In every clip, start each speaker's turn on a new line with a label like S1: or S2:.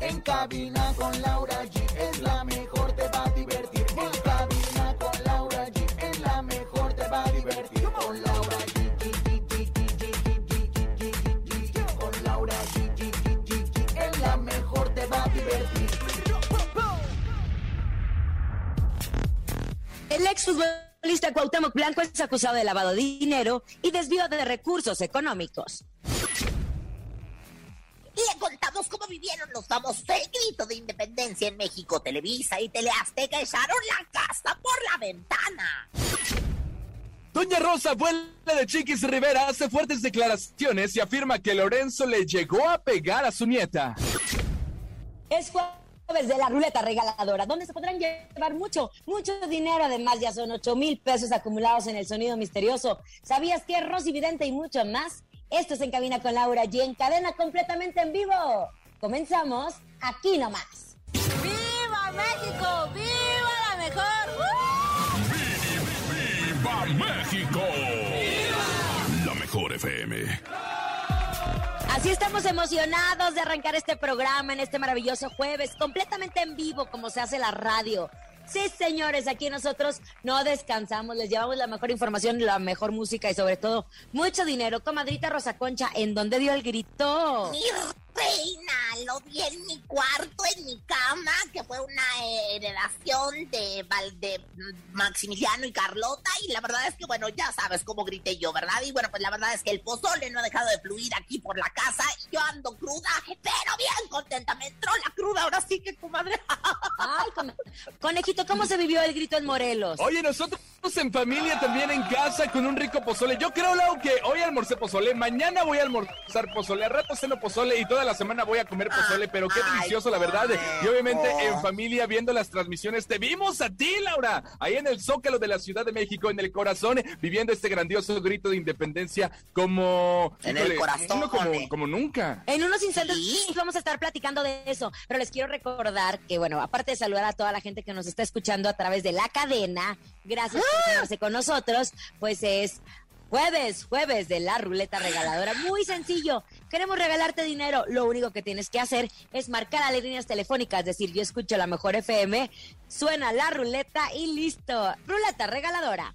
S1: En
S2: cabina con Laura G es la mejor, te va a divertir. En cabina con Laura G es la mejor, te va a divertir. Con Laura G. Con Laura G. Es la mejor, te va a divertir.
S3: El exfutbolista Cuauhtémoc Blanco es acusado de lavado de dinero y desvío de recursos económicos
S4: Vivieron los famosos el grito de independencia en México. Televisa y Teleazteca echaron la casa por la ventana.
S5: Doña Rosa, abuela de Chiquis Rivera, hace fuertes declaraciones y afirma que Lorenzo le llegó a pegar a su nieta.
S3: Es jueves de la ruleta regaladora, donde se podrán llevar mucho, mucho dinero. Además, ya son 8 mil pesos acumulados en el sonido misterioso. ¿Sabías que Rosy Vidente y mucho más? Esto es En Cabina con Laura G, en cadena completamente en vivo. Comenzamos aquí nomás.
S6: ¡Viva México! ¡Viva la mejor!
S7: ¡Viva México! La mejor FM.
S3: Así estamos emocionados de arrancar este programa en este maravilloso jueves, completamente en vivo, como se hace la radio. Sí, señores, aquí nosotros no descansamos, les llevamos la mejor información, la mejor música y sobre todo mucho dinero. Comadrita Rosa Concha, ¿en dónde dio el grito?
S4: Reina, lo vi en mi cuarto, en mi cama, que fue una heredación de, Maximiliano y Carlota. Y la verdad es que, bueno, ya sabes cómo grité yo, ¿verdad? Y bueno, pues la verdad es que el pozole no ha dejado de fluir aquí por la casa. Y yo ando cruda, pero bien contenta. Me entró la cruda, ahora sí que, comadre.
S3: Ay, con- conejito, ¿cómo se vivió el grito en Morelos?
S5: Oye, nosotros en familia también en casa con un rico pozole. Yo creo, Lau, que hoy almorcé pozole, mañana voy a almorzar pozole, a rato ceno pozole y toda la semana voy a comer pozole, pero qué
S4: Ay,
S5: delicioso, la verdad. Y obviamente en familia viendo las transmisiones, te vimos a ti, Laura, ahí en el Zócalo de la Ciudad de México, en el corazón, viviendo este grandioso grito de independencia como...
S4: En el corazón,
S5: como, como nunca.
S3: En unos instantes
S4: Sí.
S3: vamos a estar platicando de eso, pero les quiero recordar que, bueno, aparte de saludar a toda la gente que nos está escuchando a través de la cadena, gracias por quedarse con nosotros, pues es jueves, jueves de la ruleta regaladora. Muy sencillo, queremos regalarte dinero, lo único que tienes que hacer es marcar a las líneas telefónicas, decir, yo escucho la mejor FM, suena la ruleta y listo. Ruleta regaladora.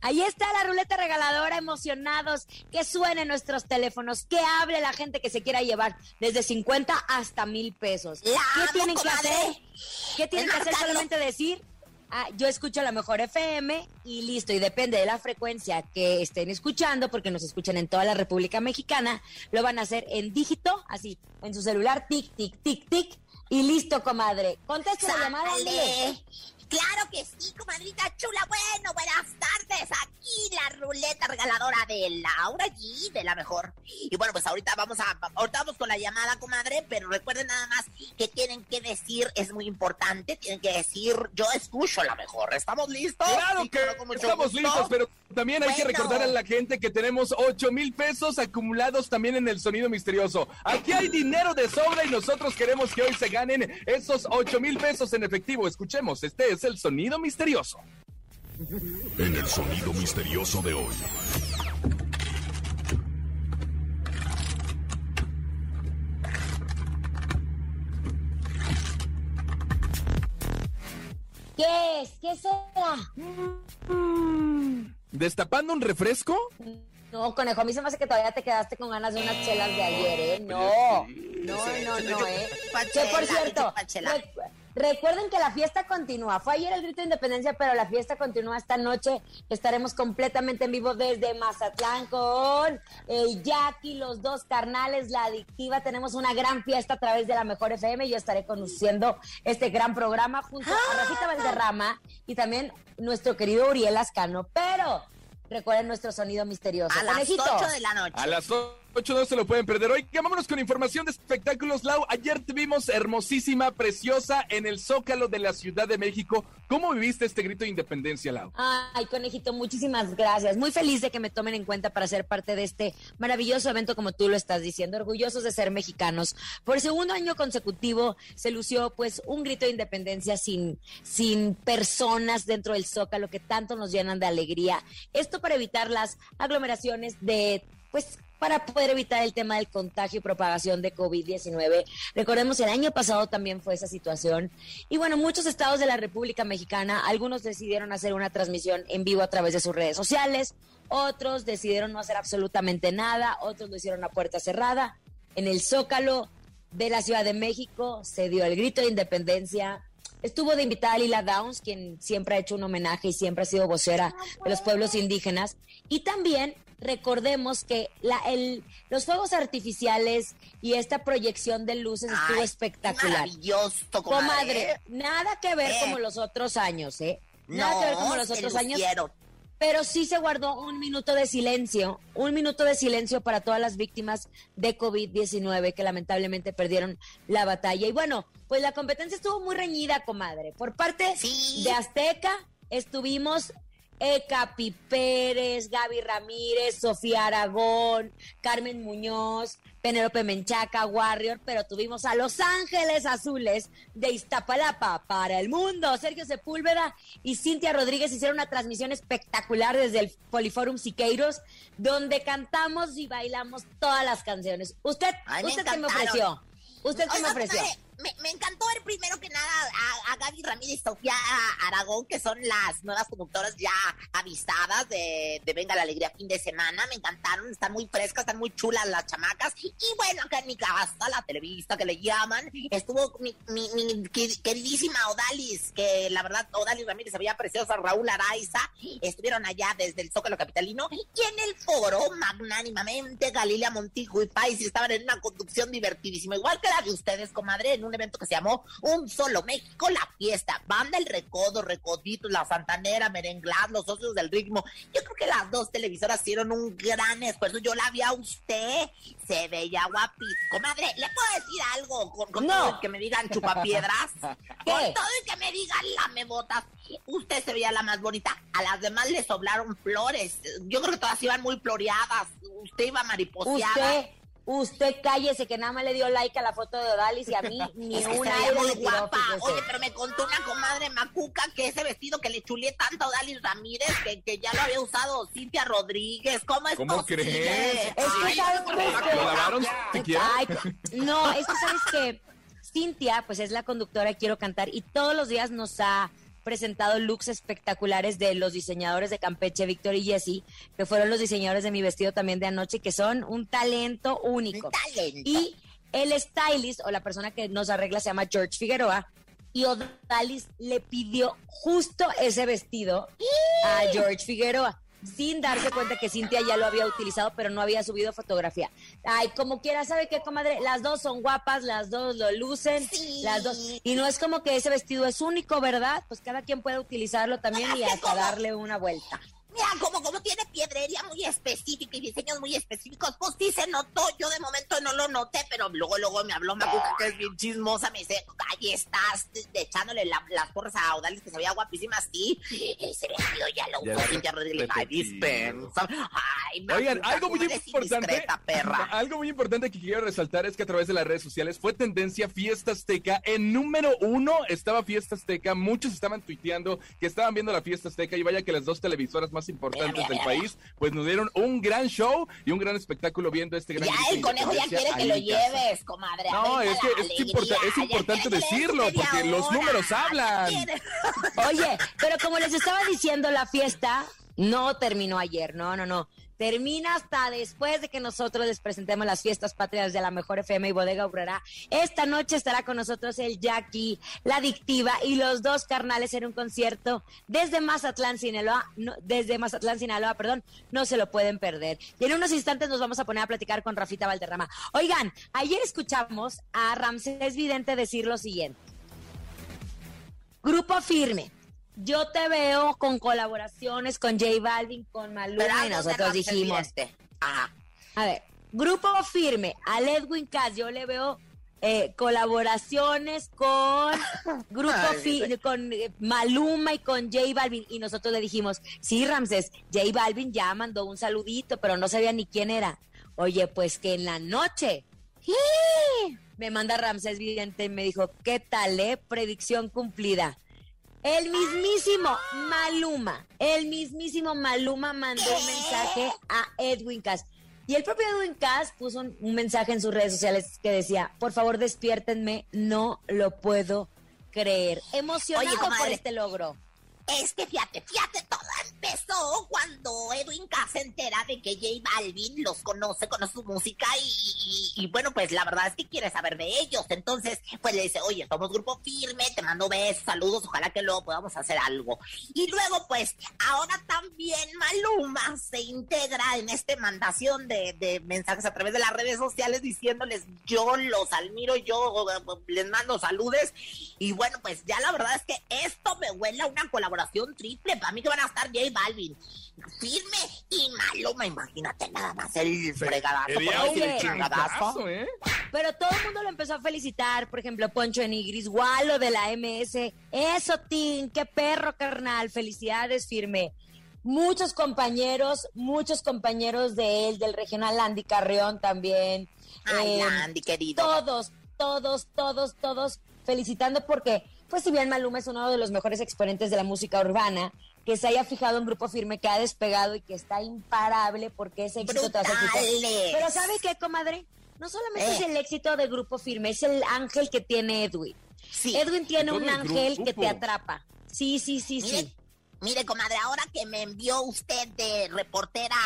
S3: Ahí está la ruleta regaladora, emocionados, que suene nuestros teléfonos, que hable la gente que se quiera llevar desde 50 hasta mil pesos.
S4: La
S3: ¿Qué
S4: amo,
S3: tienen que hacer? ¿Qué tienen que hacer? Solamente decir, ah, yo escucho la mejor FM y listo, y depende de la frecuencia que estén escuchando, porque nos escuchan en toda la República Mexicana, lo van a hacer en dígito, así, en su celular, tic, tic, tic, tic, y listo, comadre. Conteste la llamada.
S4: Claro que sí, comadrita chula. Bueno, de Laura G, de la mejor. Y bueno, pues ahorita vamos a, ahorita vamos con la llamada, comadre, pero recuerden nada más que tienen que decir, es muy importante, tienen que decir, yo escucho la mejor. ¿Estamos listos?
S5: Claro
S4: Sí,
S5: que estamos
S4: gusto.
S5: listos, pero también hay que recordar a la gente que tenemos 8 mil pesos acumulados también en el sonido misterioso. Aquí hay dinero de sobra y nosotros queremos que hoy se ganen esos 8 mil pesos en efectivo. Escuchemos, este es el sonido misterioso.
S7: En el sonido misterioso de hoy.
S3: ¿Qué es? ¿Qué será?
S5: ¿Destapando un refresco?
S3: No, conejo, a mí se me hace que todavía te quedaste con ganas de unas chelas de ayer, ¿eh? No, no, no, no, ¿eh? Que por cierto, re- Recuerden que la fiesta continúa. Fue ayer el grito de independencia, pero la fiesta continúa esta noche. Estaremos completamente en vivo desde Mazatlán con el Jackie, los dos carnales, la adictiva. Tenemos una gran fiesta a través de la Mejor FM. Yo estaré conduciendo este gran programa junto a Rafita Valderrama y también nuestro querido Uriel Ascano. Pero recuerden nuestro sonido misterioso.
S4: A las
S3: Conejito.
S4: 8 de la noche.
S5: A las 8 no se lo pueden perder. Hoy vámonos con información de espectáculos, Lau. Ayer te vimos hermosísima, preciosa en el Zócalo de la Ciudad de México. ¿Cómo viviste este grito de independencia, Lau?
S3: Ay, conejito, muchísimas gracias. Muy feliz de que me tomen en cuenta para ser parte de este maravilloso evento, como tú lo estás diciendo. Orgullosos de ser mexicanos. Por segundo año consecutivo se lució, pues, un grito de independencia sin, sin personas dentro del Zócalo que tanto nos llenan de alegría. Esto para evitar las aglomeraciones de, pues, para poder evitar el tema del contagio y propagación de COVID-19. Recordemos, el año pasado también fue esa situación. Y bueno, muchos estados de la República Mexicana, algunos decidieron hacer una transmisión en vivo a través de sus redes sociales, otros decidieron no hacer absolutamente nada, otros lo hicieron a puerta cerrada. En el Zócalo de la Ciudad de México se dio el grito de independencia. Estuvo de invitada Lila Downs, quien siempre ha hecho un homenaje y siempre ha sido vocera de los pueblos indígenas. Y también recordemos que la, el, los fuegos artificiales y esta proyección de luces estuvo espectacular.
S4: Maravilloso, comadre.
S3: Comadre, nada que ver
S4: ¿Qué?
S3: como los otros años, ¿eh? Nada
S4: no,
S3: que ver como los otros años.
S4: lucieron.
S3: Pero sí se guardó un minuto de silencio, un minuto de silencio para todas las víctimas de COVID-19 que lamentablemente perdieron la batalla. Y bueno, pues la competencia estuvo muy reñida, comadre. Por parte
S4: Sí.
S3: de Azteca estuvimos Eka Pérez, Gaby Ramírez, Sofía Aragón, Carmen Muñoz, Penélope Menchaca, Warrior, pero tuvimos a Los Ángeles Azules de Iztapalapa para el mundo. Sergio Sepúlveda y Cintia Rodríguez hicieron una transmisión espectacular desde el Poliforum Siqueiros, donde cantamos y bailamos todas las canciones. ¿Usted,
S4: Ay, me
S3: usted qué me ofreció? ¿Usted qué me ofreció?
S4: Me, me encantó ver primero que nada a, a Gaby Ramírez y Sofía Aragón, que son las nuevas conductoras ya avisadas de, de Venga la Alegría fin de semana. Me encantaron, están muy frescas, están muy chulas las chamacas. Y bueno, acá en mi casa, la televista que le llaman, estuvo mi, mi, mi quer- queridísima Odalis, que la verdad, Odalis Ramírez veía preciosa, Raúl Araiza, estuvieron allá desde el Zócalo Capitalino. Y en el foro, magnánimamente, Galilea Montijo y Pais estaban en una conducción divertidísima, igual que la de ustedes, comadre, en un evento que se llamó Un Solo México, la fiesta. Banda El Recodo, Recoditos, La Santanera, Merenglad, Los Socios del Ritmo. Yo creo que las dos televisoras hicieron un gran esfuerzo. Yo la vi a usted, se veía guapísima. Comadre, ¿le puedo decir algo? Con, con
S3: No.
S4: todo el que me digan chupapiedras.
S3: ¿Qué?
S4: Con todo el que me digan lamebotas. Usted se veía la más bonita. A las demás le sobraron flores. Yo creo que todas iban muy floreadas. Usted iba mariposeada.
S3: Usted, usted cállese que nada más le dio like a la foto de Odalis y a mí ni
S4: Es que
S3: un
S4: se veía
S3: aire
S4: muy
S3: tiró,
S4: guapa. Oye, pero me contó una comadre macuca que ese vestido que le chuleé tanto a Dalis Ramírez, que, que ya lo había usado Cintia Rodríguez. ¿Cómo es
S5: ¿Cómo
S4: posible?
S5: crees?
S3: Es que
S4: Ay,
S3: sabes que-
S5: ¿Lo lavaron?
S3: Ay, no, es que sabes que Cintia, pues es la conductora de Quiero Cantar y todos los días nos ha presentado looks espectaculares de los diseñadores de Campeche, Víctor y Jessy, que fueron los diseñadores de mi vestido también de anoche, que son un talento único.
S4: Un talento.
S3: Y el stylist o la persona que nos arregla se llama George Figueroa. Y Odalis le pidió justo ese vestido a George Figueroa, sin darse cuenta que Cintia ya lo había utilizado, pero no había subido fotografía. Ay, como quiera, ¿sabe qué, comadre? Las dos son guapas, las dos lo lucen,
S4: Sí.
S3: las dos. Y no es como que ese vestido es único, ¿verdad? Pues cada quien puede utilizarlo también y hasta darle una vuelta.
S4: Mira, como, como tiene piedrería muy específica y diseños muy específicos, pues sí se notó. Yo de momento no lo noté, pero luego, luego me habló Macuca, que es bien chismosa. Me dice, ahí estás echándole la- las porras a Odalis, que se veía guapísima así. Ese vestido ya lo
S5: Ya
S4: usó Cintia Rodríguez. Ay, dispensa. Ay,
S5: Oigan,
S4: Macuca,
S5: algo muy
S4: ¿cómo eres
S5: importante,
S4: perra.
S5: algo muy importante que quiero resaltar es que a través de las redes sociales fue tendencia Fiesta Azteca. En número uno estaba Fiesta Azteca. Muchos estaban tuiteando que estaban viendo la Fiesta Azteca y vaya que las dos televisoras más importantes
S4: Mira, mira,
S5: del
S4: mira.
S5: país pues nos dieron un gran show y un gran espectáculo viendo este gran
S4: Ya el conejo ya quiere que lo lleves, comadre.
S5: No, es que es, importa- es importante decirlo porque los números hablan.
S3: Oye, pero como les estaba diciendo, la fiesta No terminó ayer, no, no, no. Termina hasta después de que nosotros les presentemos las fiestas patrias de la mejor FM y Bodega Obrera. Esta noche estará con nosotros el Jackie, la Adictiva y los dos carnales en un concierto desde Mazatlán, Sinaloa, no, desde Mazatlán, Sinaloa, perdón, no se lo pueden perder. Y en unos instantes nos vamos a poner a platicar con Rafita Valderrama. Oigan, ayer escuchamos a Ramsés Vidente decir lo siguiente. Grupo firme. Yo te veo con colaboraciones con J Balvin, con Maluma y nosotros dijimos.
S4: Ajá.
S3: A ver, grupo firme, al Edwin Cass, yo le veo eh, colaboraciones con grupo
S4: Ay,
S3: Fi- con eh, Maluma y con J Balvin y nosotros le dijimos, sí Ramses, J Balvin ya mandó un saludito, pero no sabía ni quién era. Oye, pues que en la noche me manda Ramses Vidente y me dijo, ¿qué tal, eh? Predicción cumplida. El mismísimo Maluma, el mismísimo Maluma mandó un mensaje a Edwin Cass. Y el propio Edwin Cass puso un, un mensaje en sus redes sociales que decía, por favor despiértenme, no lo puedo creer. Emocionado
S4: Oye,
S3: por este logro.
S4: Es que fíjate, fíjate, todo empezó cuando Edwin Cass se entera de que J Balvin los conoce, conoce su música y, bueno, pues la verdad es que quiere saber de ellos. Entonces, pues le dice, oye, somos grupo firme, te mando besos, saludos, ojalá que luego podamos hacer algo. Y luego, pues, ahora también Maluma se integra en esta mandación de, de mensajes a través de las redes sociales diciéndoles, yo los admiro, yo les mando saludes. Y bueno, pues ya la verdad es que esto me huele a una colaboración triple. Para mí que van a estar J Balvin, Firme y Maluma. Imagínate nada más el fregadazo. Por no decir chingadazo.
S5: ¿eh?
S3: Pero todo el mundo lo empezó a felicitar, por ejemplo, Poncho Enigris, Walo de la MS. Eso, Tin, qué perro, carnal. Felicidades, firme. Muchos compañeros, muchos compañeros de él, del regional Andy Carrión también.
S4: Ay,
S3: Eh,
S4: Andy, querido.
S3: todos, todos, todos, todos felicitando porque, pues si bien Maluma es uno de los mejores exponentes de la música urbana, que se haya fijado en Grupo Firme, que ha despegado y que está imparable porque es éxito tras éxito. Pero ¿sabe qué, comadre? No solamente
S4: Eh.
S3: es el éxito de Grupo Firme, es el ángel que tiene Edwin.
S4: Sí.
S3: Edwin tiene
S5: todo
S3: un
S5: el
S3: ángel que te atrapa. Sí, sí, sí, sí.
S4: Mire, comadre, ahora que me envió usted de reportera,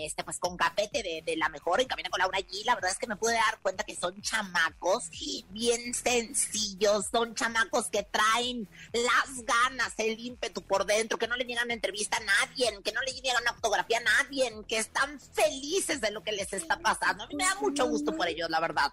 S4: este, pues con cafete de, de la mejor en Camina con Laura G, la verdad es que me pude dar cuenta que son chamacos bien sencillos, son chamacos que traen las ganas, el ímpetu por dentro, que no le niegan entrevista a nadie, que no le niegan una fotografía a nadie, que están felices de lo que les está pasando. A mí me da mucho gusto por ellos, la verdad.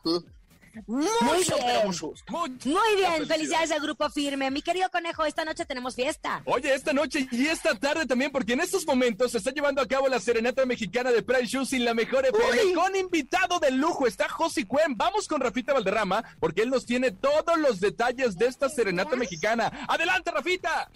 S4: Mucho,
S3: Muy
S4: pero
S3: bien.
S4: mucho
S3: Muy bien,
S5: felicidad.
S3: felicidades al Grupo Firme. Mi querido conejo, esta noche tenemos fiesta.
S5: Oye, esta noche y esta tarde también, porque en estos momentos se está llevando a cabo la serenata mexicana de Price Shoes y la mejor FM con invitado de lujo. Está Josi Cuen. Vamos con Rafita Valderrama, porque él nos tiene todos los detalles de esta serenata mexicana. ¡Adelante, Rafita!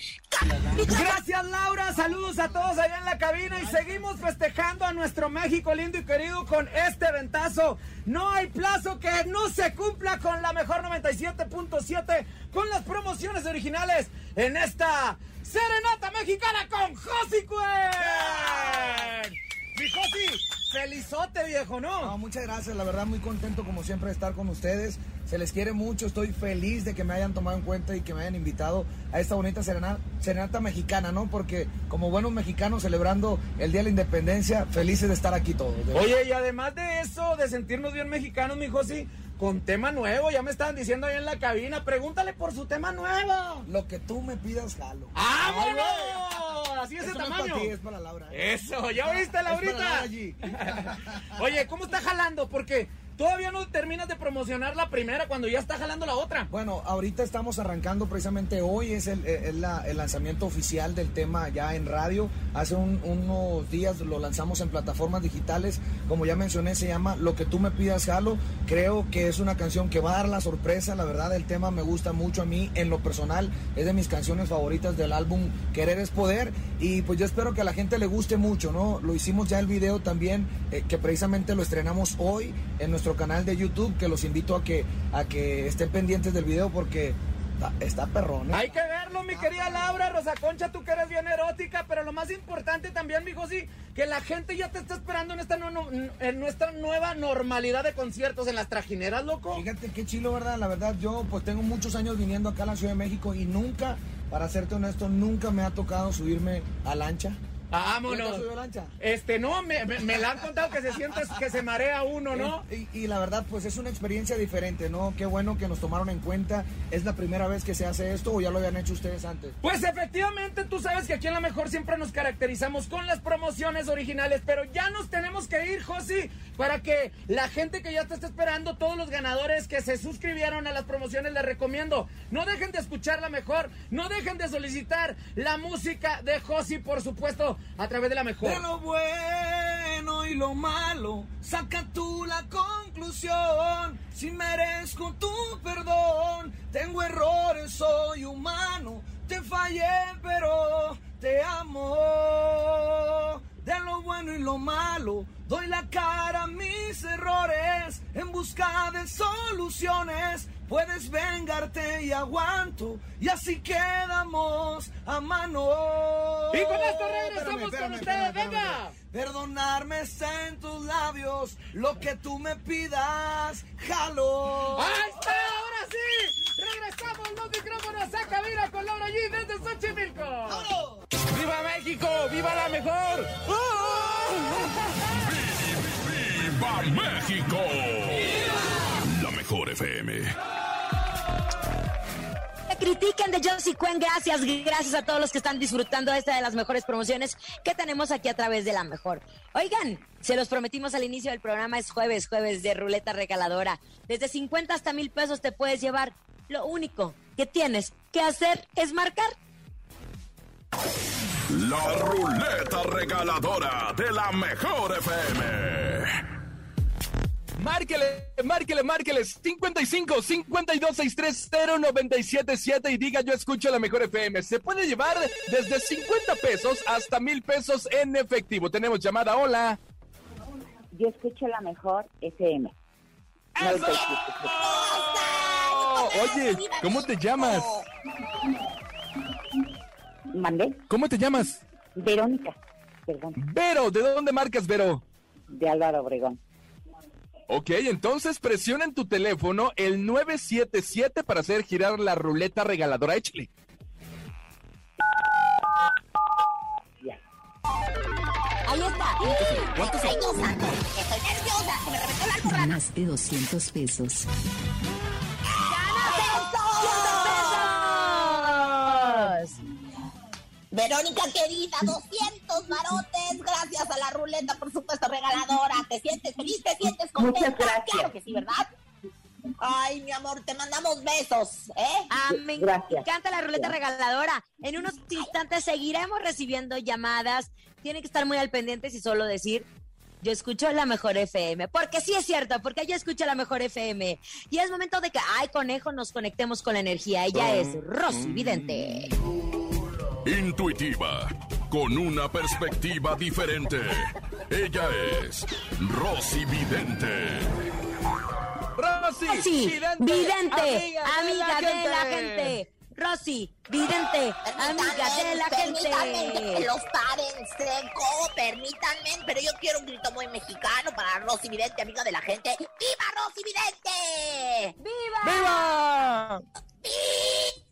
S8: Gracias Laura, saludos a todos allá en la cabina y seguimos festejando a nuestro México lindo y querido con este ventazo. No hay plazo que no se cumpla con la mejor 97.7 con las promociones originales en esta Serenata Mexicana con Josi Cuen. Mi Josi, felizote viejo,
S9: No,
S8: ¿no?
S9: muchas gracias, la verdad muy contento como siempre de estar con ustedes. Se les quiere mucho, estoy feliz de que me hayan tomado en cuenta y que me hayan invitado a esta bonita serena- serenata mexicana, ¿no? Porque como buenos mexicanos celebrando el Día de la Independencia, felices de estar aquí todos.
S8: Oye, y además de eso, de sentirnos bien mexicanos, mi Josi, con tema nuevo, ya me estaban diciendo ahí en la cabina, pregúntale por su tema nuevo.
S9: Lo que tú me pidas, jalo.
S8: ¡Vámonos! Así es
S9: Eso
S8: el
S9: no es para ti, es para Laura. ¿eh?
S8: Eso, ¿ya oíste, Laurita? Oye, ¿cómo está jalando? Porque todavía no terminas de promocionar la primera cuando ya está jalando la otra.
S9: Bueno, ahorita estamos arrancando precisamente hoy, es el, la- el lanzamiento oficial del tema ya en radio. Hace un- unos días lo lanzamos en plataformas digitales, como ya mencioné, se llama Lo que tú me pidas, Jalo. Creo que es una canción que va a dar la sorpresa, la verdad el tema me gusta mucho a mí, en lo personal, es de mis canciones favoritas del álbum Querer es Poder y pues yo espero que a la gente le guste mucho, ¿no? Lo hicimos ya el video también, eh, que precisamente lo estrenamos hoy en nuestro canal de YouTube, que los invito a que, a que estén pendientes del video porque está, está perrón. ¿eh?
S8: Hay que verlo, mi querida Laura, Rosa Concha, tú que eres bien erótica, pero lo más importante también, mi Josi, que la gente ya te está esperando en esta, no- no- en nuestra nueva normalidad de conciertos en las trajineras, loco.
S9: Fíjate qué chilo, ¿verdad? La verdad, yo pues tengo muchos años viniendo acá a la Ciudad de México y nunca, para serte honesto, nunca me ha tocado subirme a lancha.
S8: Vámonos. Este, no, me, me, me la han contado que se siente, que se marea uno, ¿no?
S9: Y, y la verdad, pues es una experiencia diferente, ¿no? Qué bueno que nos tomaron en cuenta. ¿Es la primera vez que se hace esto o ya lo habían hecho ustedes antes?
S8: Pues efectivamente, tú sabes que aquí en La Mejor siempre nos caracterizamos con las promociones originales, pero ya nos tenemos que ir, Josi, para que la gente que ya te está esperando, todos los ganadores que se suscribieron a las promociones, les recomiendo, no dejen de escuchar La Mejor, no dejen de solicitar la música de Josi, por supuesto, a través de La Mejor.
S9: De lo bueno y lo malo, saca tú la conclusión. Si merezco tu perdón, tengo errores, soy humano. Te fallé, pero te amo. De lo bueno y lo malo, doy la cara a mis errores en busca de soluciones. Puedes vengarte y aguanto, y así quedamos a mano.
S8: Y con esto regresamos
S9: Espérame,
S8: con ustedes,
S9: espérame,
S8: venga.
S9: Perdonarme está en tus labios, lo que tú me pidas, jalo.
S8: ¡Ahí está! ¡Ahora sí! ¡Regresamos los micrófonos a cabina con Laura G desde Xochimilco! ¡Viva México! ¡Viva la mejor!
S7: ¡Viva México! La mejor FM.
S3: Critiquen de Josie Cuen, gracias, gracias a todos los que están disfrutando esta de las mejores promociones que tenemos aquí a través de la mejor. Oigan, se los prometimos al inicio del programa, es jueves, jueves de ruleta regaladora. Desde 50 hasta mil pesos te puedes llevar. Lo único que tienes que hacer es marcar.
S7: La ruleta regaladora de la mejor FM.
S5: Márquele, márquele, márquele. 55 52 630 977 y diga yo escucho la mejor FM. Se puede llevar desde 50 pesos hasta mil pesos en efectivo. Tenemos llamada. Hola.
S10: Yo escucho la mejor FM.
S5: ¡Eso! Oye, ¿cómo te llamas?
S10: ¿Mandé?
S5: ¿Cómo te llamas?
S10: Verónica, perdón,
S5: Vero, ¿de dónde marcas, Vero?
S10: de Álvaro Obregón.
S5: Ok, entonces presiona en tu teléfono el 977 para hacer girar la ruleta regaladora. Échale.
S3: Ahí está.
S5: ¿Cuántos
S4: santo, estoy nerviosa, se me reventó la.
S11: Más de 200 pesos.
S4: Verónica querida, 200 barotes, gracias a la ruleta, por supuesto, regaladora. ¿Te sientes feliz? ¿Te sientes contenta?
S10: Muchas gracias.
S4: Claro que sí, ¿verdad? Ay, mi amor, te mandamos besos, ¿eh?
S3: Ah, me
S10: Gracias.
S3: encanta la ruleta regaladora. En unos instantes seguiremos recibiendo llamadas. Tienen que estar muy al pendiente y solo decir, yo escucho la mejor FM. Porque sí es cierto, porque yo escucho la mejor FM. Y es momento de que, ay, conejo, nos conectemos con la energía. Ella es Rosy Vidente.
S7: Intuitiva, con una perspectiva diferente. Ella es Rosy Vidente.
S5: Rosy,
S3: Rosy,
S5: vidente,
S3: vidente, amiga, de, la gente. Rosy, vidente, amiga de la
S4: Permítanme
S3: gente.
S4: que los paren seco, permítanme, pero yo quiero un grito muy mexicano para Rosy Vidente, amiga de la gente. ¡Viva Rosy Vidente!
S3: ¡Viva!
S5: ¡Viva!
S4: ¡Viva!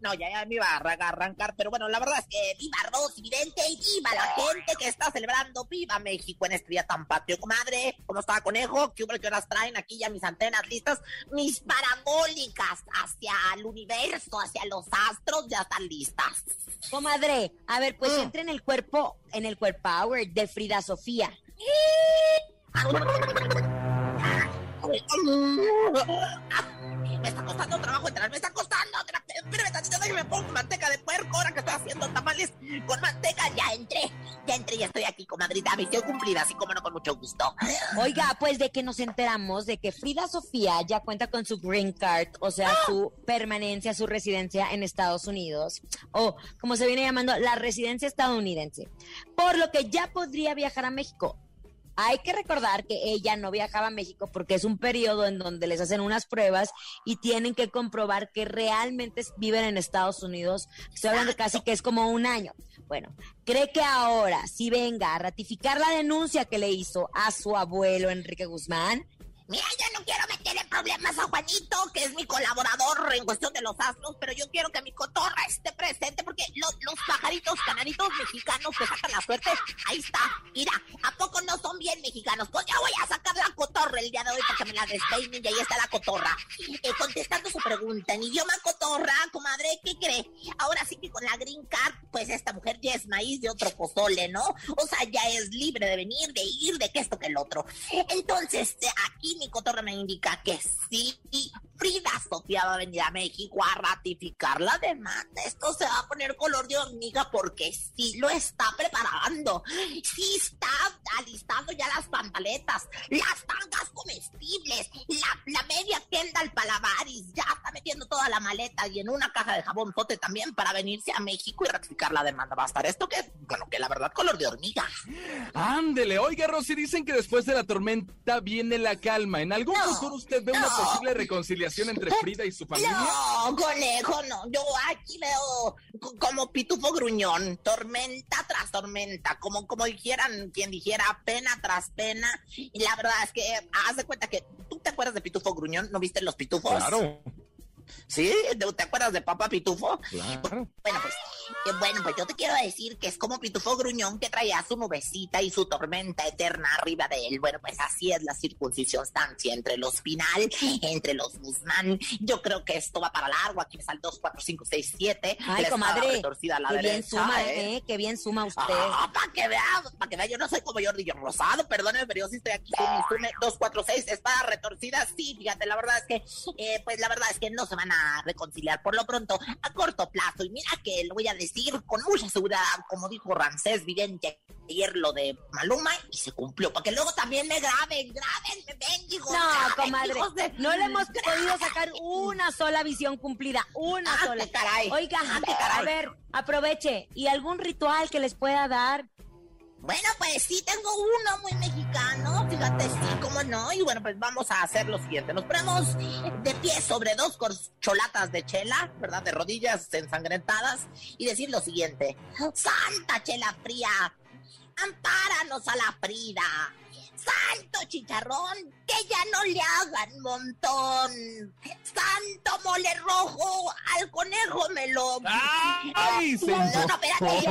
S4: No, ya, ya me iba a arran- arrancar, pero bueno, la verdad es que viva Rosy Vidente y viva la gente que está celebrando Viva México en este día tan patrio, comadre. ¿Cómo está, conejo? ¿Qué? ¿Qué horas traen aquí ya mis antenas listas? Mis parabólicas hacia el universo, hacia los astros, ya están listas.
S3: Comadre, a ver, pues
S4: Mm.
S3: entra en el cuerpo, en el cuerpo power de Frida Sofía.
S4: Me está costando trabajo entrar, me está costando. tra- Espérame tantito, déjame pongo manteca de puerco ahora que estoy haciendo tamales con manteca. Ya entré, ya entré, ya estoy aquí, comadrita. Misión cumplida, así como no, con mucho gusto.
S3: Oiga, pues de que nos enteramos de que Frida Sofía ya cuenta con su green card, o sea, su permanencia, su residencia en Estados Unidos, o como se viene llamando, la residencia estadounidense, por lo que ya podría viajar a México. Hay que recordar que ella no viajaba a México porque es un periodo en donde les hacen unas pruebas y tienen que comprobar que realmente viven en Estados Unidos. Estoy hablando casi que es como un año. Bueno, ¿cree que ahora si venga a ratificar la denuncia que le hizo a su abuelo Enrique Guzmán?
S4: Mira, yo no quiero meterle problemas a Juanito, que es mi colaborador en cuestión de los astros, pero yo quiero que mi cotorra esté presente porque lo- los pajaritos canaritos mexicanos que sacan la suerte. Ahí está. Mira, ¿a poco no son bien mexicanos? Pues ya voy a sacar la cotorra el día de hoy para que me la despeinen y ahí está la cotorra. Eh, contestando su pregunta, en idioma cotorra, comadre, ¿qué cree? Ahora sí que con la green card, pues esta mujer ya es maíz de otro pozole, ¿no? O sea, ya es libre de venir, de ir, de que esto, que el otro. Entonces, eh, aquí mi cotorra me indica que sí, Frida Sofía va a venir a México a ratificar la demanda. Esto se va a poner color de hormiga porque sí lo está preparando. Sí está alistando ya las pantaletas, las tangas comestibles, la, media Kendall Palavaris, ya está metiendo toda la maleta y en una caja de jabón pote también para venirse a México y ratificar la demanda. Va a estar esto que, bueno, que la verdad color de hormiga.
S5: Ándele, oiga Rosy, dicen que después de la tormenta viene la calma. ¿En algún
S4: No,
S5: futuro usted ve una posible reconciliación entre Frida y su familia?
S4: No, conejo, no. Yo aquí veo co- como pitufo gruñón, tormenta tras tormenta, como, como dijeran, quien dijera, pena tras pena. Y la verdad es que, haz de cuenta que, ¿tú te acuerdas de pitufo gruñón? ¿No viste los pitufos?
S5: Claro,
S4: ¿Sí? ¿Te acuerdas de papá pitufo?
S5: claro.
S4: Bueno, pues, bueno, pues yo te quiero decir que es como Pitufo Gruñón que traía su nubecita y su tormenta eterna arriba de él. Bueno, pues así es la circunstancia entre los Pinal, entre los Guzmán. Yo creo que esto va para largo. Aquí me sale 2, 4, 5, 6, 7.
S3: Ay, comadre,
S4: a la
S3: qué bien suma,
S4: ¿eh?
S3: ¿eh? Qué bien suma usted.
S4: Ah, para que vea, para que vea, yo no soy como Jordi John Rosado, perdóneme, pero yo sí estoy aquí, sume, sume, 2, 4, 6, espada retorcida, sí, fíjate, la verdad es que, eh, pues la verdad es que no se van a reconciliar por lo pronto, a corto plazo, y mira que lo voy a decir con mucha seguridad, como dijo Ramsés Vidente ayer lo de Maluma, y se cumplió, para que luego también me graben, graben, me
S3: No, comadre,
S4: de-
S3: no le hemos podido sacar una sola visión cumplida, una
S4: Ah,
S3: sola.
S4: caray.
S3: Oiga,
S4: Ah,
S3: a ver, aproveche, ¿y algún ritual que les pueda dar?
S4: Bueno, pues sí, tengo uno muy mexicano, fíjate, sí, cómo no. Y bueno, pues vamos a hacer lo siguiente. Nos ponemos de pie sobre dos corcholatas de chela, ¿verdad? De rodillas ensangrentadas y decir lo siguiente. Santa chela fría, ampáranos a la Frida. Santo chicharrón, que ya no le hagan montón. Santo mole rojo, al conejo me lo...
S5: ¡Ay,
S4: No, no, no, espérate,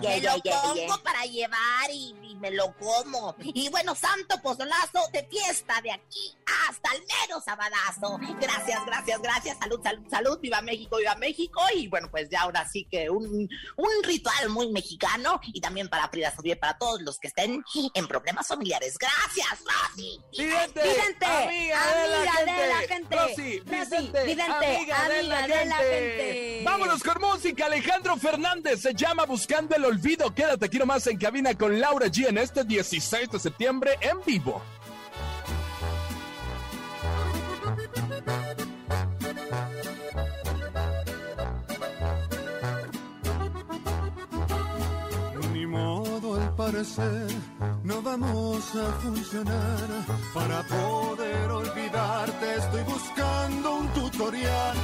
S4: Me lo pongo para llevar y, y me lo como. Y bueno, santo pozolazo de fiesta de aquí hasta el mero sabadazo. Gracias, gracias, gracias. Salud, salud, salud. Viva México, viva México. Y bueno, pues ya ahora sí que un, un ritual muy mexicano y también para Frida Sofía para todos los que estén en problemas familiares. Gracias, Rosy.
S5: Vidente,
S3: Vidente,
S5: amiga, de, la
S3: amiga de
S5: gente.
S3: la gente.
S5: Rosy, vidente,
S3: vidente,
S5: amiga, de, la, gente. Vámonos con música. Alejandro Fernández se llama Buscando el Olvido. Quédate aquí nomás en cabina con Laura G en este 16 de septiembre en vivo.
S12: Ni modo al parecer, no vamos a funcionar. Para poder olvidarte estoy buscando un tutorial.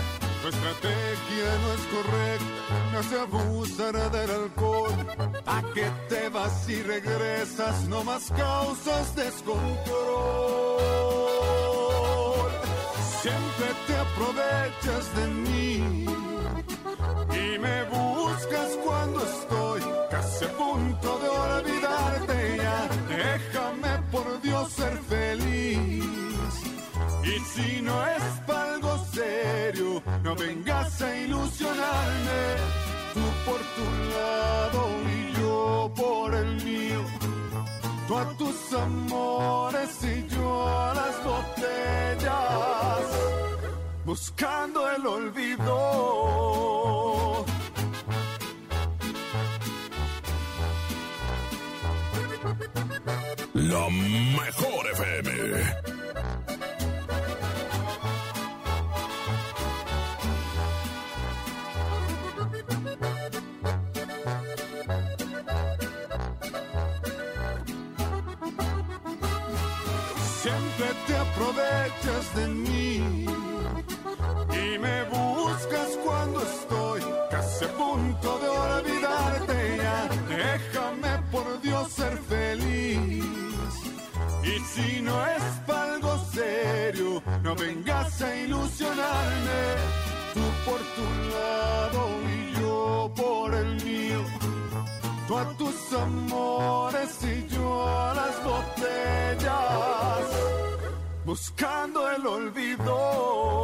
S12: Tu estrategia no es correcta, me hace abusar del alcohol. ¿A qué te vas y regresas? No más causas descontrol. Siempre te aprovechas de mí y me buscas cuando estoy casi a punto de olvidarte. Déjame por Dios ser feliz. Y si no es para algo serio, no vengas a ilusionarme. Tú por tu lado y yo por el mío. Tú a tus amores y yo a las botellas buscando el olvido.
S7: La mejor FM.
S12: Siempre te aprovechas de mí y me buscas cuando estoy casi a punto de olvidarte ya. Déjame no es algo serio, no vengas a ilusionarme. Tú por tu lado y yo por el mío. tú a tus amores y yo a las botellas, buscando el olvido.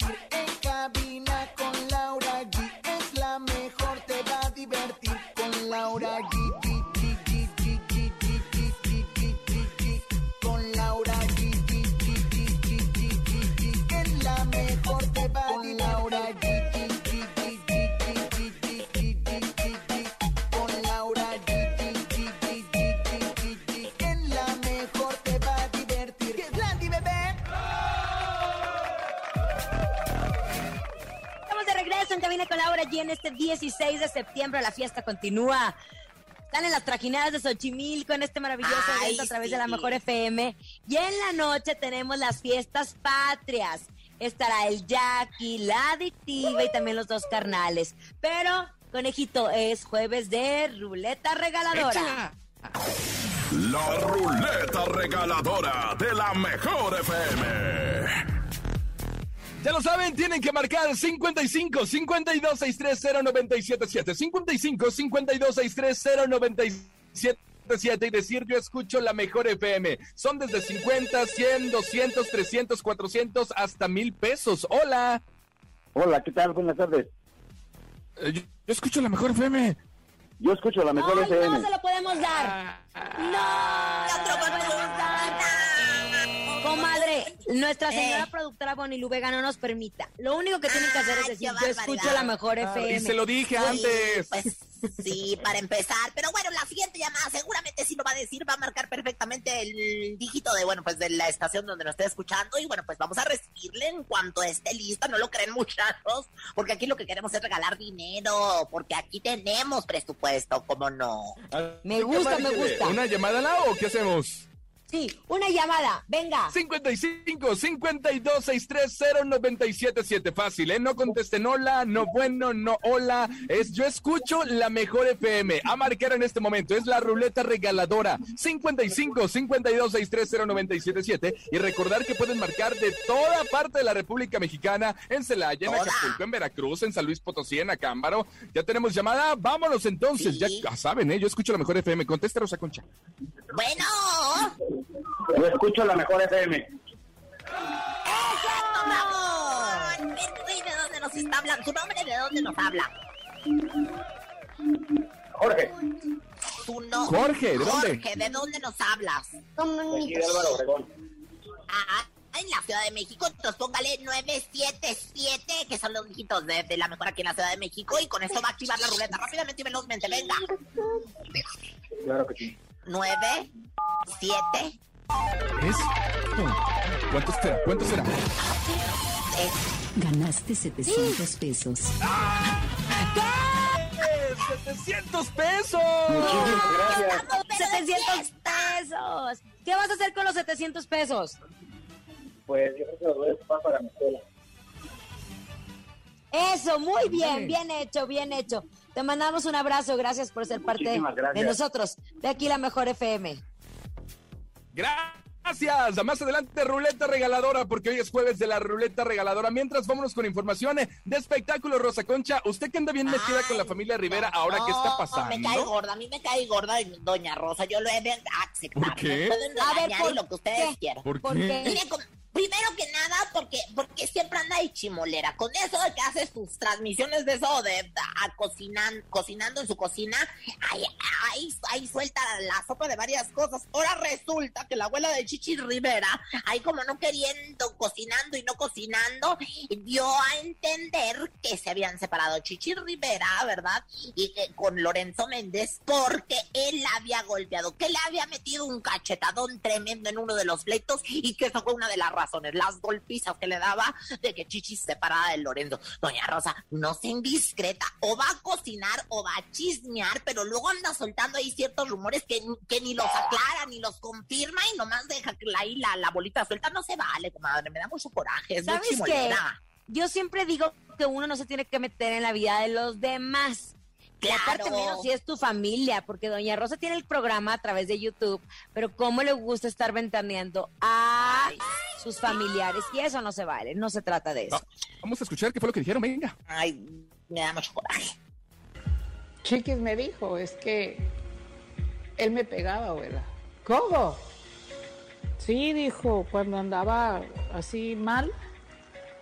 S13: G en
S3: este 16 de septiembre. La fiesta continúa. Están en las trajinadas de Xochimilco en este maravilloso
S4: Ay,
S3: evento a través de la
S4: sí.
S3: Mejor FM. Y en la noche tenemos las fiestas patrias. Estará el Jackie, la adictiva y también los dos carnales. Pero, conejito, es jueves de ruleta regaladora.
S7: La ruleta regaladora de la mejor FM.
S5: Ya lo saben, tienen que marcar 55 52 630 977 55 52 630 977 y decir yo escucho la mejor FM. Son desde 50, 100, 200, 300, 400 hasta mil pesos. Hola.
S14: Hola, ¿qué tal? Buenas tardes.
S5: Eh, yo, yo escucho la mejor FM.
S14: Yo escucho la mejor
S3: Ay,
S14: FM.
S3: no se lo podemos dar. No, no se lo podemos dar. Comadre, nuestra señora productora Bonnie Vega no nos permita. Lo único que tienen que hacer es decir, yo escucho la mejor FM.
S5: Y se lo dije
S4: Sí,
S5: antes.
S4: Pues sí, para empezar. Pero bueno, la siguiente llamada seguramente sí lo va a decir, va a marcar perfectamente el dígito de, bueno, pues de la estación donde nos esté escuchando. Y bueno, pues vamos a recibirle en cuanto esté lista. No lo creen, muchachos, porque aquí lo que queremos es regalar dinero, porque aquí tenemos presupuesto, ¿cómo no?
S3: Me gusta, me gusta.
S5: ¿Una llamada la o qué hacemos?
S3: Sí, una llamada, venga.
S5: 55 52 630 977 Fácil, ¿eh? No contesten hola, no bueno, no hola. Es yo escucho la mejor FM. A marcar en este momento es la ruleta regaladora. 55 52 630 977 Y recordar que pueden marcar de toda parte de la República Mexicana, en Celaya, en. Acapulco, en Veracruz, en San Luis Potosí, en Acámbaro. Ya tenemos llamada. Vámonos entonces. Ya ah, saben, ¿eh? Yo escucho la mejor FM. Contesta Rosa Concha.
S4: Bueno,
S14: Yo escucho la mejor FM.
S4: ¡eso, Ramón! ¿De dónde nos está hablando? ¿Su nombre de dónde nos habla?
S14: Jorge.
S4: Tu no-
S5: Jorge, ¿de dónde?
S4: Jorge, ¿de dónde nos hablas?
S14: Aquí de Álvaro Obregón.
S4: Ah, en la Ciudad de México, entonces póngale 977, que son los dígitos de, de la mejor aquí en la Ciudad de México, y con esto va a activar la ruleta rápidamente y velozmente. Venga.
S14: Claro que sí.
S4: 9, 7,
S5: ¿Es? ¿Cuánto será? ¿Cuánto será?
S11: Ganaste 700 pesos.
S5: ¡Eh! ¡700 pesos!
S14: Muchísimas gracias.
S3: 700 pesos. ¿Qué vas a hacer con los 700 pesos?
S14: Pues yo creo que los voy a ocupar para mi escuela.
S3: Eso, muy bien, bien hecho, bien hecho. Te mandamos un abrazo, gracias por ser parte de nosotros, de aquí la mejor FM.
S5: Gracias. Más adelante, ruleta regaladora, porque hoy es jueves de la ruleta regaladora. Mientras, vámonos con información de espectáculo, Rosa Concha. Usted que anda bien metida con la familia Rivera, ahora, ¿qué está pasando?
S4: Me cae gorda, a mí me cae gorda doña Rosa, yo lo he de aceptar.
S5: ¿Por qué?
S4: Me pueden
S3: A ver, ¿por
S4: y lo que ustedes
S3: qué?
S4: quieran.
S5: ¿Por
S3: ¿Por
S5: qué?
S3: qué?
S4: Primero que nada, porque, porque siempre anda ahí chimolera. Con eso de que hace sus transmisiones de eso, de a, cocinan, cocinando en su cocina, ahí, ahí, suelta la sopa de varias cosas. Ahora resulta que la abuela de Chichi Rivera, ahí como no queriendo, cocinando y no cocinando, dio a entender que se habían separado Chichi Rivera, ¿verdad? Y que con Lorenzo Méndez, porque él la había golpeado, que le había metido un cachetadón tremendo en uno de los pleitos y que fue una de las razones. Las golpizas que le daba de que Chichi se separada de Lorenzo. Doña Rosa, no sea indiscreta. O va a cocinar o va a chismear, pero luego anda soltando ahí ciertos rumores que, que ni los aclara, ni los confirma y nomás deja ahí la, la bolita suelta. No se vale, comadre. Me da mucho coraje. Es muy
S3: ¿Sabes qué? Yo siempre digo que uno no se tiene que meter en la vida de los demás. Y aparte
S4: Claro.
S3: menos si es tu familia, porque Doña Rosa tiene el programa a través de YouTube, pero cómo le gusta estar ventaneando a sus familiares y eso no se vale, no se trata de eso.
S5: Va- Vamos a escuchar qué fue lo que dijeron, venga.
S4: Ay, me da mucho coraje.
S15: Chiquis me dijo, es que él me pegaba, abuela. ¿Cómo? Sí, dijo, cuando andaba así mal,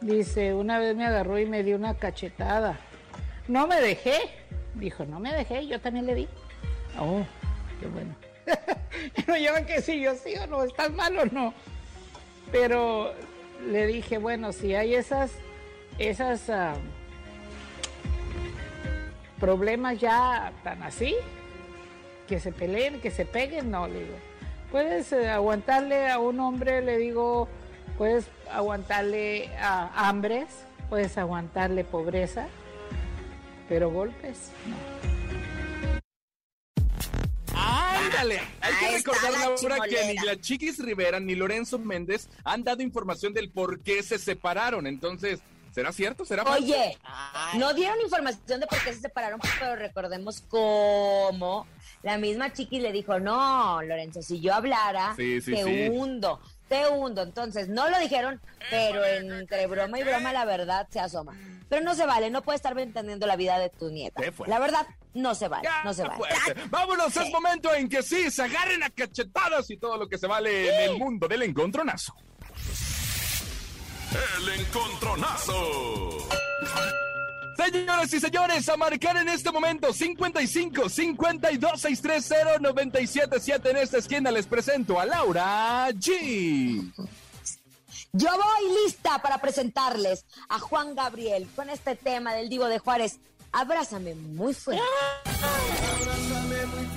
S15: dice, una vez me agarró y me dio una cachetada. No me dejé. Dijo, no me dejé, yo también le di. Oh, qué bueno. no llevan que si yo sí o no, estás mal o no. Pero le dije, bueno, si hay esas, esas ah, problemas ya tan así, que se peleen, que se peguen, no, le digo. Puedes eh, aguantarle a un hombre, le digo, puedes aguantarle a hambres, puedes aguantarle pobreza, pero golpes, no.
S5: Ándale, hay que
S4: Ahí
S5: recordar, Laura, que ni la Chiquis Rivera ni Lorenzo Méndez han dado información del por qué se separaron. Entonces, ¿será cierto? ¿Será falso?
S3: Oye, no dieron información de por qué se separaron, pero recordemos cómo la misma Chiquis le dijo, no, Lorenzo, si yo hablara,
S5: Sí, sí,
S3: te
S5: sí.
S3: hundo, te hundo. Entonces, no lo dijeron, pero entre broma y broma la verdad se asoma. Pero no se vale, no puedes estar entendiendo la vida de tu nieta. La verdad, no se vale, no se vale.
S5: Vámonos, es momento en que sí, se agarren a cachetadas y todo lo que se vale en el mundo del encontronazo.
S7: El encontronazo.
S5: Señoras y señores, a marcar en este momento 55 52 630 977 en esta esquina les presento a Laura G.
S3: Yo voy lista para presentarles a Juan Gabriel con este tema del Divo de Juárez. Abrázame muy fuerte.
S2: Abrázame muy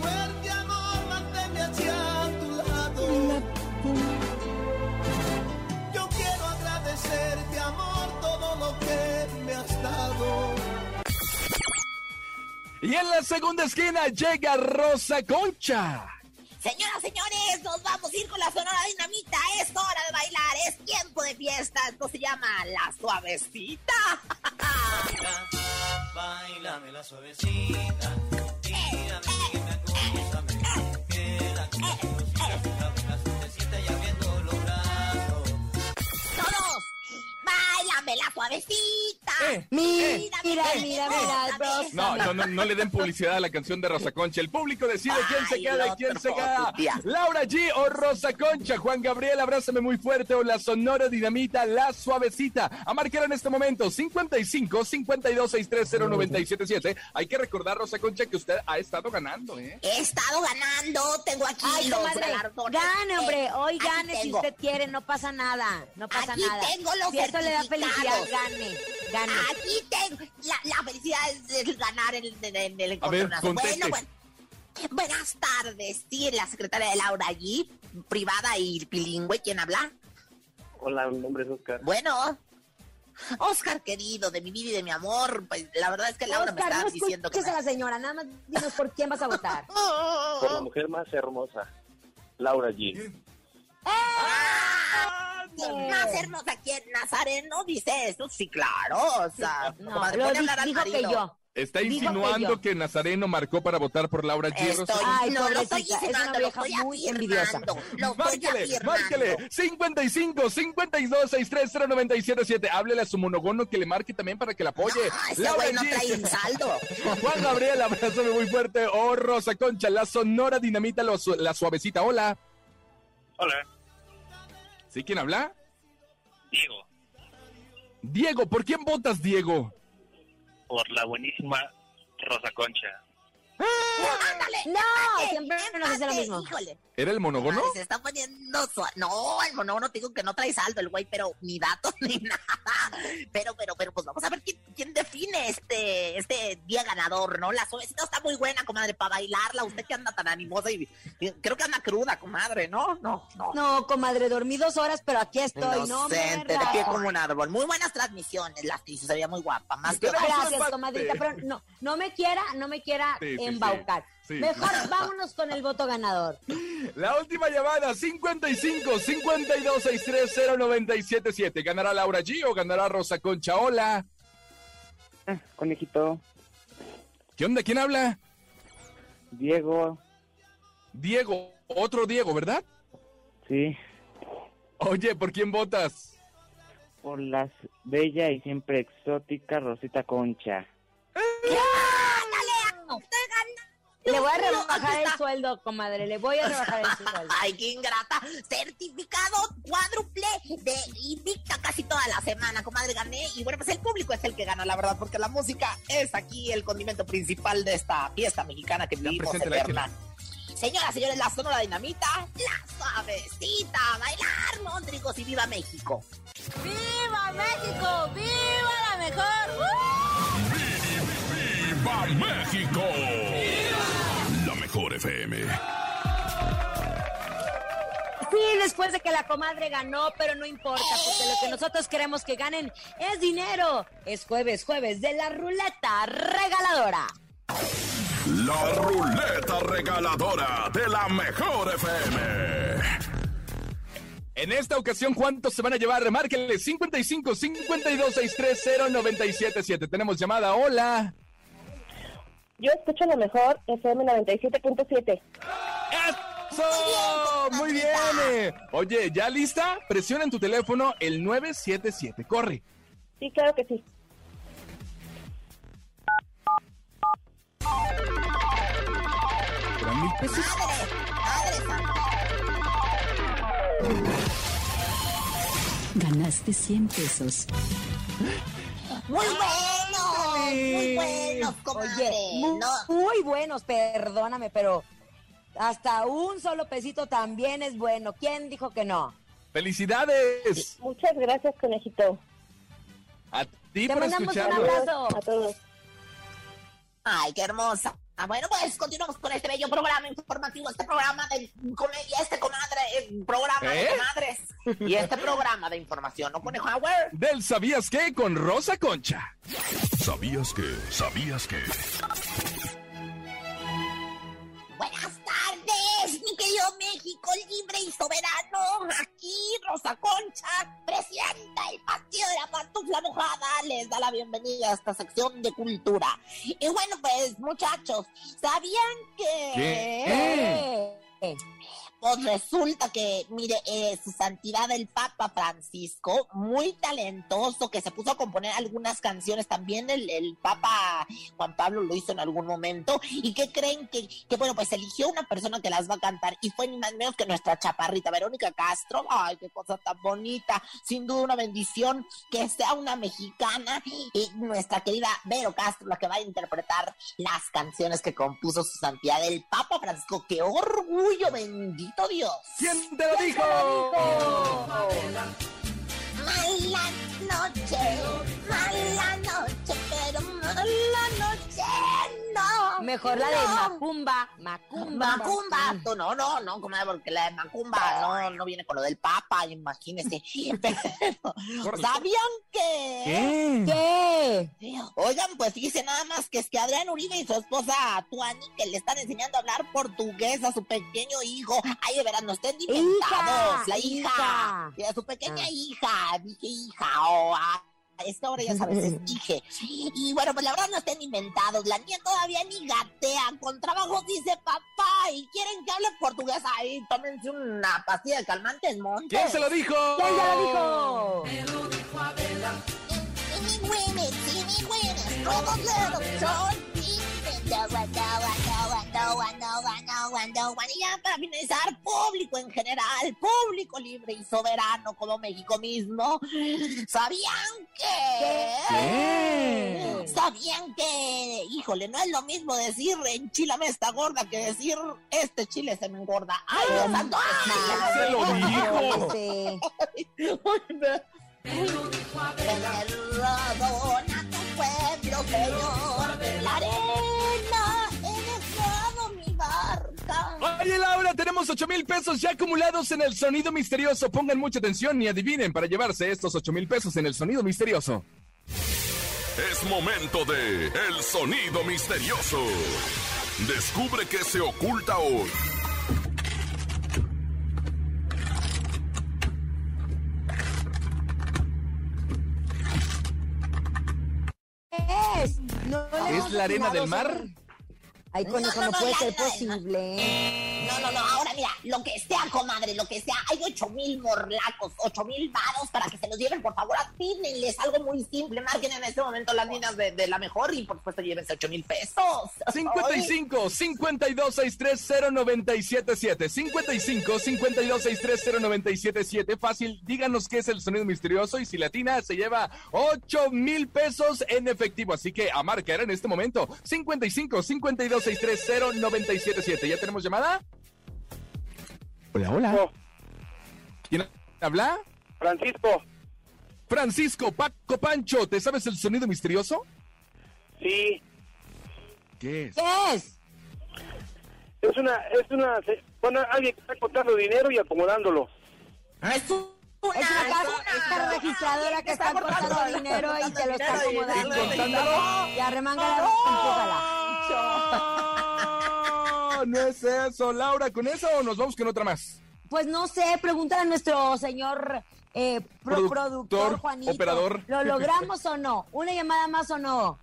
S2: que me has dado.
S5: Y en la segunda esquina llega Rosa Concha.
S4: Señoras, señores, nos vamos a ir con la Sonora Dinamita. Es hora de bailar, es tiempo de fiesta. Esto se llama La Suavecita.
S2: Bailame la suavecita.
S4: Bailame la suavecita.
S5: Eh,
S3: Mira, mira, mira, mira.
S5: No, no, no, no le den publicidad a la canción de Rosa Concha. El público decide quién se queda y quién se queda. Laura G o Rosa Concha. Juan Gabriel, abrázame muy fuerte. O la Sonora Dinamita, la suavecita. A marcar en este momento 55 52 630 977. Hay que recordar, Rosa Concha, que usted ha estado ganando, ¿eh?
S4: He estado ganando, tengo aquí
S3: Ay,
S4: los galardones.
S3: gane, hombre,
S4: Eh,
S3: hoy gane si usted quiere, no pasa nada, no pasa
S4: Aquí
S3: nada.
S4: tengo los
S3: si eso le da felicidad, gane, gane.
S4: Aquí tengo, la, la felicidad es el ganar el
S5: A ver,
S4: encontronazo.
S5: conteste.
S4: Bueno, bueno. Buenas tardes, sí, la secretaria de Laura allí, privada y bilingüe, ¿quién habla?
S14: Hola, mi nombre es Oscar.
S4: Bueno, Oscar querido, de mi vida y de mi amor, pues la verdad es que Laura me estaba
S3: no
S4: diciendo que...
S3: escuches a la señora, nada más dinos por quién vas a votar.
S14: Por la mujer más hermosa, Laura G.
S4: Más hermosa que en Nazareno, dice eso, sí, claro, o sea,
S3: No,
S4: comadre,
S3: lo di-
S4: hablar al
S3: dijo que yo.
S5: Está
S3: que
S5: insinuando que, Nazareno marcó para votar por Laura Concha.
S3: Ay,
S4: no lo estoy
S3: pobrecita, es una
S4: insinuando, lo estoy
S3: muy envidiosa.
S4: Lo
S5: Márquele, márquele. 55 52 630 977. Háblele a su monogono que le marque también para que la apoye.
S4: Ah, ese
S5: Laura
S4: güey no trae un saldo.
S5: Juan Gabriel, abrázame muy fuerte. Oh, Rosa Concha, la sonora dinamita, su- la suavecita. Hola.
S14: Hola,
S5: ¿Sí quién habla?
S14: Diego,
S5: Diego, ¿por quién votas, Diego?
S14: por la buenísima Rosa Concha.
S4: ándale,
S3: No,
S4: empate,
S3: siempre nos hace lo mismo.
S4: Híjole.
S5: ¿Era el monogono?
S4: Ay, se está poniendo suave. No, el monógono te digo que no trae saldo el güey, pero ni datos ni nada. Pero, pero, pero, pues vamos a ver quién, quién define este, este día ganador, ¿no? La suavecita está muy buena, comadre, para bailarla. Usted que anda tan animosa y, y creo que anda cruda, comadre, ¿no? No, no.
S3: No, comadre, dormí dos horas, pero aquí estoy, no me
S4: Inocente, de pie como un árbol. Muy buenas transmisiones, la actriz se veía muy guapa. Más que
S3: Gracias, comadrita, pero no, no me quiera, no me quiera
S5: sí,
S3: embaucar.
S5: sí. Sí.
S3: Mejor vámonos con el voto ganador.
S5: La última llamada, 55 52 630 977. ¿Ganará Laura G o ganará Rosa Concha? Hola.
S16: Conejito,
S5: ¿Qué onda? ¿Quién habla?
S16: Diego,
S5: Diego, otro Diego, ¿verdad?
S16: sí,
S5: Oye, ¿por quién votas?
S16: por las bella y siempre exótica Rosita Concha.
S3: Le voy a rebajar el sueldo, comadre, le voy a rebajar el sueldo.
S4: Ay, qué ingrata. Certificado cuádruple de invicta casi toda la semana, comadre, gané. Y bueno, pues el público es el que gana, la verdad, porque la música es aquí el condimento principal de esta fiesta mexicana que vivimos eterna. Señoras, señores, la sonora dinamita, la suavecita, bailar, Mondrigos y viva México.
S6: ¡Viva México! ¡Viva la mejor! ¡Uh!
S7: ¡Viva México! FM.
S3: Sí, después de que la comadre ganó, pero no importa, porque lo que nosotros queremos que ganen es dinero. Es jueves, jueves de la ruleta regaladora.
S7: La ruleta regaladora de la mejor FM.
S5: En esta ocasión, ¿cuántos se van a llevar? Márquenle 55 52 630 977. Tenemos llamada. Hola.
S17: Yo escucho lo mejor FM 97.7.
S5: ¡Eso! Muy bien. eh. Oye, ¿ya lista? Presiona en tu teléfono el 977. Corre.
S17: Sí, claro que sí.
S5: ¿Serán mil pesos?
S11: Ganaste 100 pesos.
S4: Muy buenos, muy buenos, comadre.
S3: Oye, muy,
S4: No,
S3: muy buenos, perdóname, pero hasta un solo pesito también es bueno. ¿Quién dijo que no?
S5: ¡Felicidades!
S17: Muchas gracias, conejito.
S5: A ti
S3: Te
S5: por
S3: mandamos un
S5: escucharnos.
S3: abrazo.
S17: A todos.
S4: Ay, qué hermosa. Ah, Bueno, pues continuamos con este bello programa informativo, este programa de comedia, este comadre, eh, programa
S5: ¿Eh?
S4: de comadres y este programa de información, ¿no, Conejo Hauer?
S5: Del ¿Sabías qué? Con Rosa Concha.
S7: ¿Sabías que? ¿Sabías que?
S4: Mi querido México libre y soberano. Aquí Rosa Concha, presidenta del Partido de la Pantufla Mojada, les da la bienvenida a esta sección de cultura. Y bueno, pues muchachos, ¿sabían que... Pues resulta que, mire, eh, su santidad el Papa Francisco, muy talentoso, que se puso a componer algunas canciones, también el, el Papa Juan Pablo lo hizo en algún momento, y que creen que, que, bueno, pues eligió una persona que las va a cantar, y fue ni más ni menos que nuestra chaparrita Verónica Castro, ay, qué cosa tan bonita, sin duda una bendición que sea una mexicana, y nuestra querida Vero Castro, la que va a interpretar las canciones que compuso su santidad el Papa Francisco, qué orgullo, bendito Dios.
S5: ¿Quién te lo dijo?
S4: Mala noche, mala noche, pero mala noche no.
S3: Mejor la de. Macumba. Macumba.
S4: Macumba, tú, no, no, no, comadre, porque la de Macumba no, no viene con lo del Papa, imagínese. Pero, ¿sabían que?
S3: ¿Qué?
S4: Oigan, pues fíjense nada más que es que Adrián Uribe y su esposa Tuani que le están enseñando a hablar portugués a su pequeño hijo. Ay, de veras, no estén inventados. la hija.
S3: hija.
S4: Y a su pequeña hija. Dije hija, o esta hora ya sabes, es dije. Y bueno, pues la verdad no estén inventados. La niña todavía ni gatea. Con trabajo dice papá. Y quieren que hable portugués. Ahí, tómense una pastilla de calmantes, montes.
S5: ¿Quién se lo dijo?
S3: ¿Quién se lo dijo?
S4: I know, I cuando, ya para finalizar, público en general, público libre y soberano como México mismo, ¿sabían que?
S5: ¿Qué?
S4: ¿Sabían que? Híjole, no es lo mismo decir enchilame esta gorda que decir este chile se me engorda. ¡Ay, Dios santo! ¡Ay!
S5: Se lo dijo.
S4: Perdona tu pueblo, Señor.
S5: Oye, Laura, tenemos 8 mil pesos ya acumulados en el sonido misterioso. Pongan mucha atención y adivinen para llevarse estos 8 mil pesos en el sonido misterioso.
S7: Es momento de El Sonido Misterioso. Descubre qué se oculta hoy.
S3: ¿Qué es? No le
S5: ¿Es la arena del mar?
S3: Ay, conejo,
S4: No,
S3: no,
S4: no, no,
S3: puede ser posible.
S4: No, no, no, ahora mira, lo que sea, comadre, lo que sea. Hay ocho mil morlacos, ocho mil varos para que se los lleven, por favor, atínenles algo muy simple. Marquen en este momento las líneas de, de la mejor y por supuesto llévense ocho mil pesos.
S5: 55 52 630 977 55 52 630 977 Fácil, díganos qué es el sonido misterioso y si latina se lleva 8 mil pesos en efectivo. Así que a marcar en este momento 55 52 630 977 ¿Ya tenemos llamada? Hola, hola. ¿Quién habla?
S14: Francisco.
S5: Francisco, Paco Pancho, ¿te sabes el sonido misterioso?
S14: Sí,
S5: ¿Qué es?
S3: ¿Qué es?
S14: es una, es una, bueno, alguien que está contando dinero y acomodándolo.
S4: Es un- una,
S3: Es una casa,
S4: es una-
S3: registradora que está cortando dinero y te lo está acomodando.
S5: ¿Y contándolo?
S3: Y
S5: No, no es eso, Laura. ¿Con eso o nos vamos con otra más?
S3: Pues no sé, pregúntale a nuestro señor eh, pro-
S5: Productor,
S3: productor, Juanito.
S5: operador.
S3: ¿Lo logramos o no? ¿Una llamada más o no?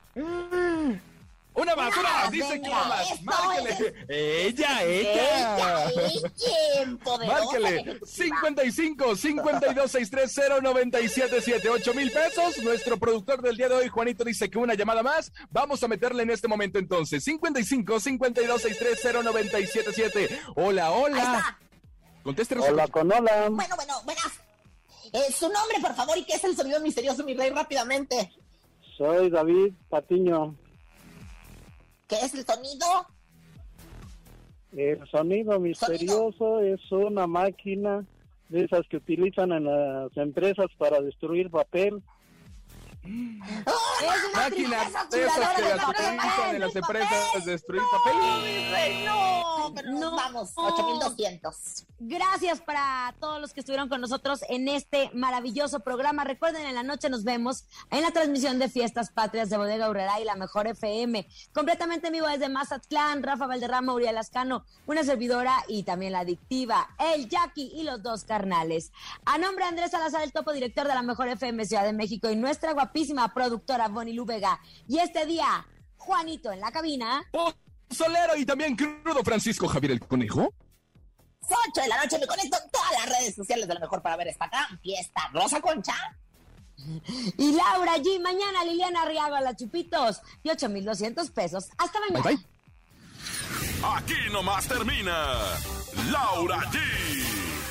S5: Una más, una más. Dice que una más. Márquele. Ella,
S4: Ella,
S5: ella.
S4: ella, poderosa.
S5: Márquele 55 52 630 977 8 mil pesos. Nuestro productor del día de hoy, Juanito, dice que una llamada más. Vamos a meterle en este momento entonces. 55 52 630 977 Hola, hola.
S4: está.
S5: Contéstenos.
S14: Hola con hola.
S4: Bueno, bueno, buenas. Eh, su nombre, por favor, y qué es el sonido misterioso, mi rey, rápidamente.
S14: Soy David Patiño.
S4: ¿Qué es el sonido?
S14: El sonido misterioso es una máquina de esas que utilizan en las empresas para destruir papel.
S3: Es una
S5: Máquinas
S3: tristeza
S5: de esas que las utilizan en las empresas de destruir papel.
S4: Mi rey, no. Pero nos vamos, 8200.
S3: Gracias para todos los que estuvieron con nosotros en este maravilloso programa. Recuerden, en la noche nos vemos en la transmisión de Fiestas Patrias de Bodega Urrera y la Mejor FM. Completamente en vivo desde Mazatlán, Rafa Valderrama, Uriel Ascano, una servidora y también la adictiva, el Jackie y los dos carnales. A nombre de Andrés Salazar, el topo director de la Mejor FM Ciudad de México y nuestra guapísima productora Bonnie Lu Vega. Y este día, Juanito en la cabina.
S5: Solero y también crudo Francisco Javier el Conejo.
S4: 8 de la noche me conecto en todas las redes sociales de la mejor para ver esta gran fiesta. Rosa Concha.
S3: Y Laura G, mañana Liliana Arriaga, la Chupitos y 8,200 pesos. Hasta mañana.
S5: Bye, bye.
S7: Aquí nomás termina Laura G,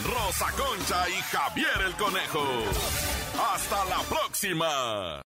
S7: Rosa Concha y Javier el Conejo. Hasta la próxima.